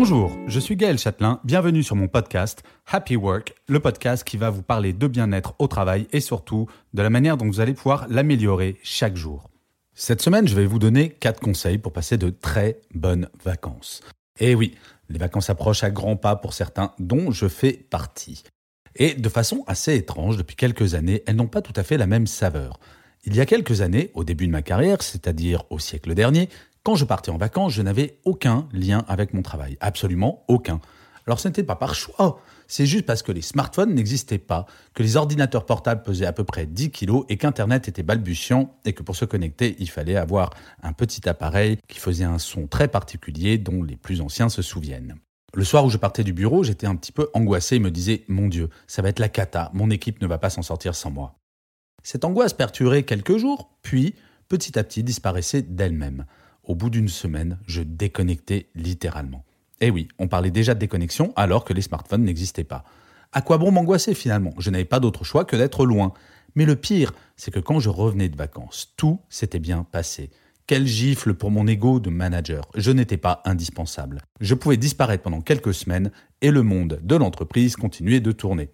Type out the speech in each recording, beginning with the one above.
Bonjour, je suis Gaël Châtelain, bienvenue sur mon podcast Happy Work, le podcast qui va vous parler de bien-être au travail et surtout de la manière dont vous allez pouvoir l'améliorer chaque jour. Cette semaine, je vais vous donner 4 conseils pour passer de très bonnes vacances. Et oui, les vacances approchent à grands pas pour certains, dont je fais partie. Et de façon assez étrange, depuis quelques années, elles n'ont pas tout à fait la même saveur. Il y a quelques années, au début de ma carrière, c'est-à-dire au siècle dernier, quand je partais en vacances, je n'avais aucun lien avec mon travail, absolument aucun. Alors ce n'était pas par choix, c'est juste parce que les smartphones n'existaient pas, que les ordinateurs portables pesaient à peu près 10 kilos et qu'Internet était balbutiant et que pour se connecter, il fallait avoir un petit appareil qui faisait un son très particulier dont les plus anciens se souviennent. Le soir où je partais du bureau, j'étais un petit peu angoissé et me disais Mon Dieu, ça va être la cata, mon équipe ne va pas s'en sortir sans moi. Cette angoisse perturait quelques jours, puis petit à petit disparaissait d'elle-même. Au bout d'une semaine, je déconnectais littéralement. Eh oui, on parlait déjà de déconnexion alors que les smartphones n'existaient pas. À quoi bon m'angoisser finalement? Je n'avais pas d'autre choix que d'être loin. Mais le pire, c'est que quand je revenais de vacances, tout s'était bien passé. Quel gifle pour mon ego de manager. Je n'étais pas indispensable. Je pouvais disparaître pendant quelques semaines et le monde de l'entreprise continuait de tourner.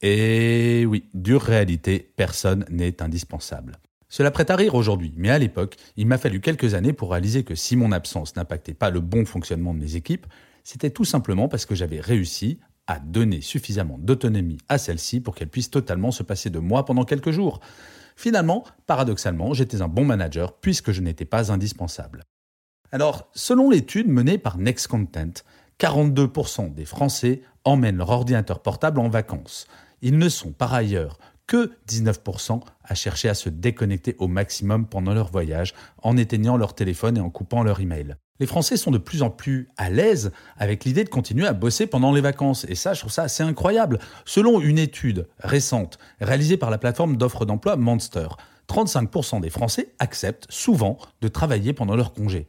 Et oui, dure réalité, personne n'est indispensable. Cela prête à rire aujourd'hui, mais à l'époque, il m'a fallu quelques années pour réaliser que si mon absence n'impactait pas le bon fonctionnement de mes équipes, c'était tout simplement parce que j'avais réussi à donner suffisamment d'autonomie à celle-ci pour qu'elle puisse totalement se passer de moi pendant quelques jours. Finalement, paradoxalement, j'étais un bon manager puisque je n'étais pas indispensable. Alors, selon l'étude menée par Next Content, 42% des Français emmènent leur ordinateur portable en vacances. Ils ne sont par ailleurs que 19% à chercher à se déconnecter au maximum pendant leur voyage en éteignant leur téléphone et en coupant leur email. Les Français sont de plus en plus à l'aise avec l'idée de continuer à bosser pendant les vacances. Et ça, je trouve ça assez incroyable. Selon une étude récente réalisée par la plateforme d'offres d'emploi Monster, 35% des Français acceptent souvent de travailler pendant leur congé.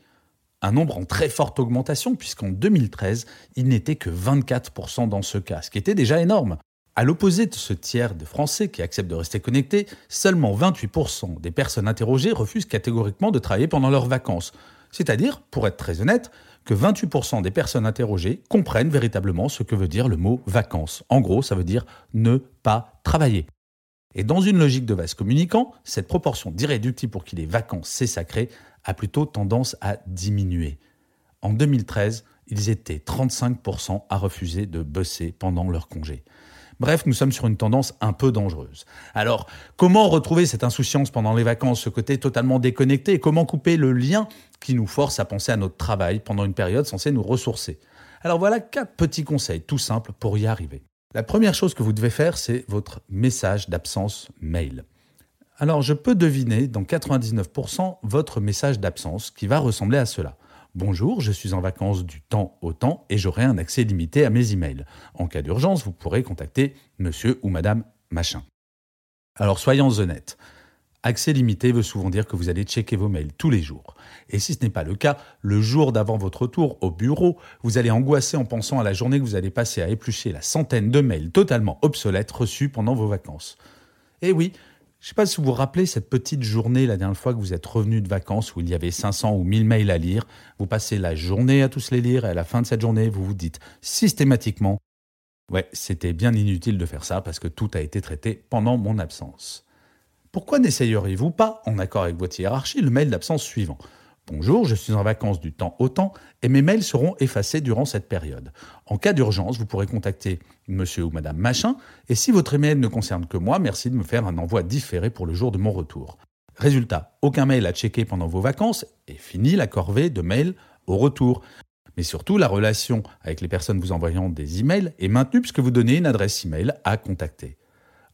Un nombre en très forte augmentation puisqu'en 2013, il n'était que 24% dans ce cas, ce qui était déjà énorme. À l'opposé de ce tiers de Français qui acceptent de rester connectés, seulement 28% des personnes interrogées refusent catégoriquement de travailler pendant leurs vacances. C'est-à-dire, pour être très honnête, que 28% des personnes interrogées comprennent véritablement ce que veut dire le mot vacances. En gros, ça veut dire ne pas travailler. Et dans une logique de vase communicant, cette proportion d'irréductible pour qui les vacances c'est sacré a plutôt tendance à diminuer. En 2013, ils étaient 35% à refuser de bosser pendant leur congé. Bref, nous sommes sur une tendance un peu dangereuse. Alors, comment retrouver cette insouciance pendant les vacances, ce côté totalement déconnecté, et comment couper le lien qui nous force à penser à notre travail pendant une période censée nous ressourcer? Alors voilà quatre petits conseils tout simples pour y arriver. La première chose que vous devez faire, c'est votre message d'absence mail. Alors, je peux deviner dans 99% votre message d'absence qui va ressembler à cela. Bonjour, je suis en vacances du temps au temps et j'aurai un accès limité à mes emails. En cas d'urgence, vous pourrez contacter monsieur ou madame machin. Alors soyons honnêtes. Accès limité veut souvent dire que vous allez checker vos mails tous les jours. Et si ce n'est pas le cas, le jour d'avant votre retour au bureau, vous allez angoisser en pensant à la journée que vous allez passer à éplucher la centaine de mails totalement obsolètes reçus pendant vos vacances. Et oui, je ne sais pas si vous vous rappelez cette petite journée la dernière fois que vous êtes revenu de vacances où il y avait 500 ou 1000 mails à lire. Vous passez la journée à tous les lire et à la fin de cette journée, vous vous dites systématiquement Ouais, c'était bien inutile de faire ça parce que tout a été traité pendant mon absence. Pourquoi n'essayeriez-vous pas, en accord avec votre hiérarchie, le mail d'absence suivant? Bonjour, je suis en vacances du temps au temps et mes mails seront effacés durant cette période. En cas d'urgence, vous pourrez contacter monsieur ou madame machin et si votre email ne concerne que moi, merci de me faire un envoi différé pour le jour de mon retour. Résultat, aucun mail à checker pendant vos vacances et fini la corvée de mails au retour. Mais surtout, la relation avec les personnes vous envoyant des emails est maintenue puisque vous donnez une adresse email à contacter.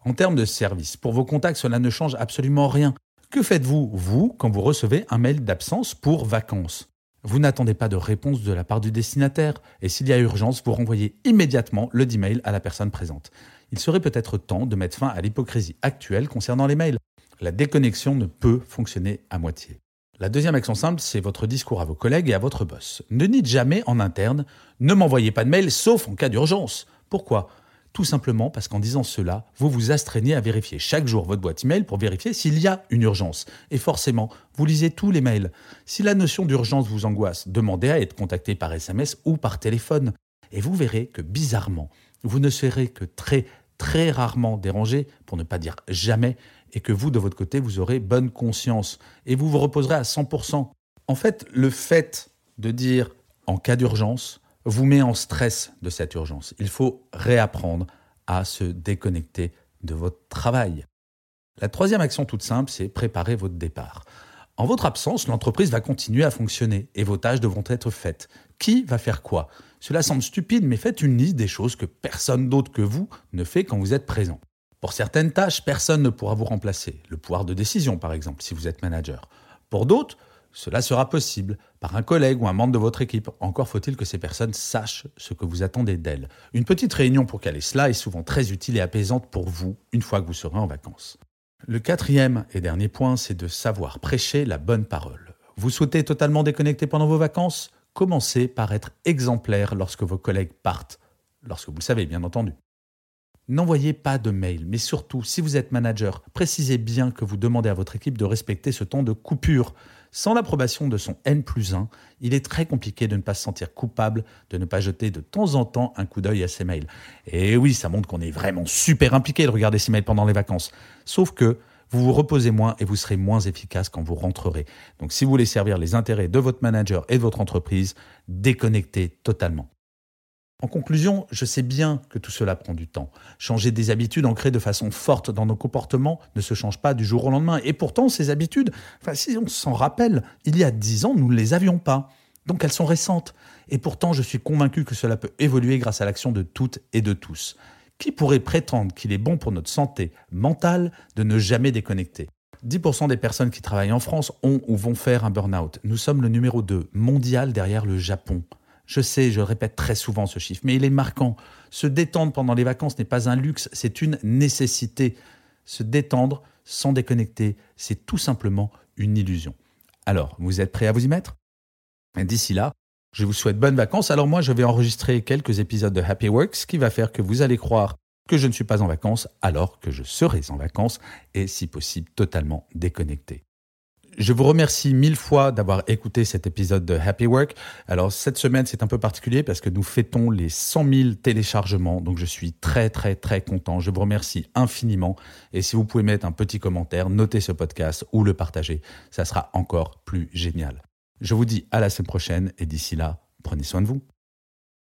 En termes de service, pour vos contacts, cela ne change absolument rien. Que faites-vous, vous, quand vous recevez un mail d'absence pour vacances? Vous n'attendez pas de réponse de la part du destinataire, et s'il y a urgence, vous renvoyez immédiatement le mail à la personne présente. Il serait peut-être temps de mettre fin à l'hypocrisie actuelle concernant les mails. La déconnexion ne peut fonctionner à moitié. La deuxième action simple, c'est votre discours à vos collègues et à votre boss. Ne dites jamais en interne ne m'envoyez pas de mail sauf en cas d'urgence. Pourquoi? Tout simplement parce qu'en disant cela, vous vous astreignez à vérifier chaque jour votre boîte email pour vérifier s'il y a une urgence. Et forcément, vous lisez tous les mails. Si la notion d'urgence vous angoisse, demandez à être contacté par SMS ou par téléphone. Et vous verrez que bizarrement, vous ne serez que très très rarement dérangé, pour ne pas dire jamais, et que vous, de votre côté, vous aurez bonne conscience et vous vous reposerez à 100%. En fait, le fait de dire en cas d'urgence vous met en stress de cette urgence. Il faut réapprendre à se déconnecter de votre travail. La troisième action toute simple, c'est préparer votre départ. En votre absence, l'entreprise va continuer à fonctionner et vos tâches devront être faites. Qui va faire quoi? Cela semble stupide, mais faites une liste des choses que personne d'autre que vous ne fait quand vous êtes présent. Pour certaines tâches, personne ne pourra vous remplacer. Le pouvoir de décision, par exemple, si vous êtes manager. Pour d'autres, cela sera possible par un collègue ou un membre de votre équipe. Encore faut-il que ces personnes sachent ce que vous attendez d'elles. Une petite réunion pour caler cela est souvent très utile et apaisante pour vous une fois que vous serez en vacances. Le quatrième et dernier point, c'est de savoir prêcher la bonne parole. Vous souhaitez totalement déconnecter pendant vos vacances? Commencez par être exemplaire lorsque vos collègues partent, lorsque vous le savez bien entendu. N'envoyez pas de mail, mais surtout, si vous êtes manager, précisez bien que vous demandez à votre équipe de respecter ce temps de coupure. Sans l'approbation de son N plus 1, il est très compliqué de ne pas se sentir coupable, de ne pas jeter de temps en temps un coup d'œil à ses mails. Et oui, ça montre qu'on est vraiment super impliqué de regarder ses mails pendant les vacances. Sauf que vous vous reposez moins et vous serez moins efficace quand vous rentrerez. Donc si vous voulez servir les intérêts de votre manager et de votre entreprise, déconnectez totalement. En conclusion, je sais bien que tout cela prend du temps. Changer des habitudes ancrées de façon forte dans nos comportements ne se change pas du jour au lendemain. Et pourtant, ces habitudes, si on s'en rappelle, il y a dix ans, nous ne les avions pas. Donc elles sont récentes. Et pourtant, je suis convaincu que cela peut évoluer grâce à l'action de toutes et de tous. Qui pourrait prétendre qu'il est bon pour notre santé mentale de ne jamais déconnecter? 10% des personnes qui travaillent en France ont ou vont faire un burn-out. Nous sommes le numéro 2 mondial derrière le Japon. Je sais, je répète très souvent ce chiffre, mais il est marquant. Se détendre pendant les vacances n'est pas un luxe, c'est une nécessité. Se détendre sans déconnecter, c'est tout simplement une illusion. Alors, vous êtes prêts à vous y mettre? D'ici là, je vous souhaite bonnes vacances. Alors moi, je vais enregistrer quelques épisodes de Happy Work, ce qui va faire que vous allez croire que je ne suis pas en vacances alors que je serai en vacances et si possible totalement déconnecté. Je vous remercie mille fois d'avoir écouté cet épisode de Happy Work. Alors cette semaine c'est un peu particulier parce que nous fêtons les 100 000 téléchargements, donc je suis très très très content. Je vous remercie infiniment et si vous pouvez mettre un petit commentaire, noter ce podcast ou le partager, ça sera encore plus génial. Je vous dis à la semaine prochaine et d'ici là, prenez soin de vous.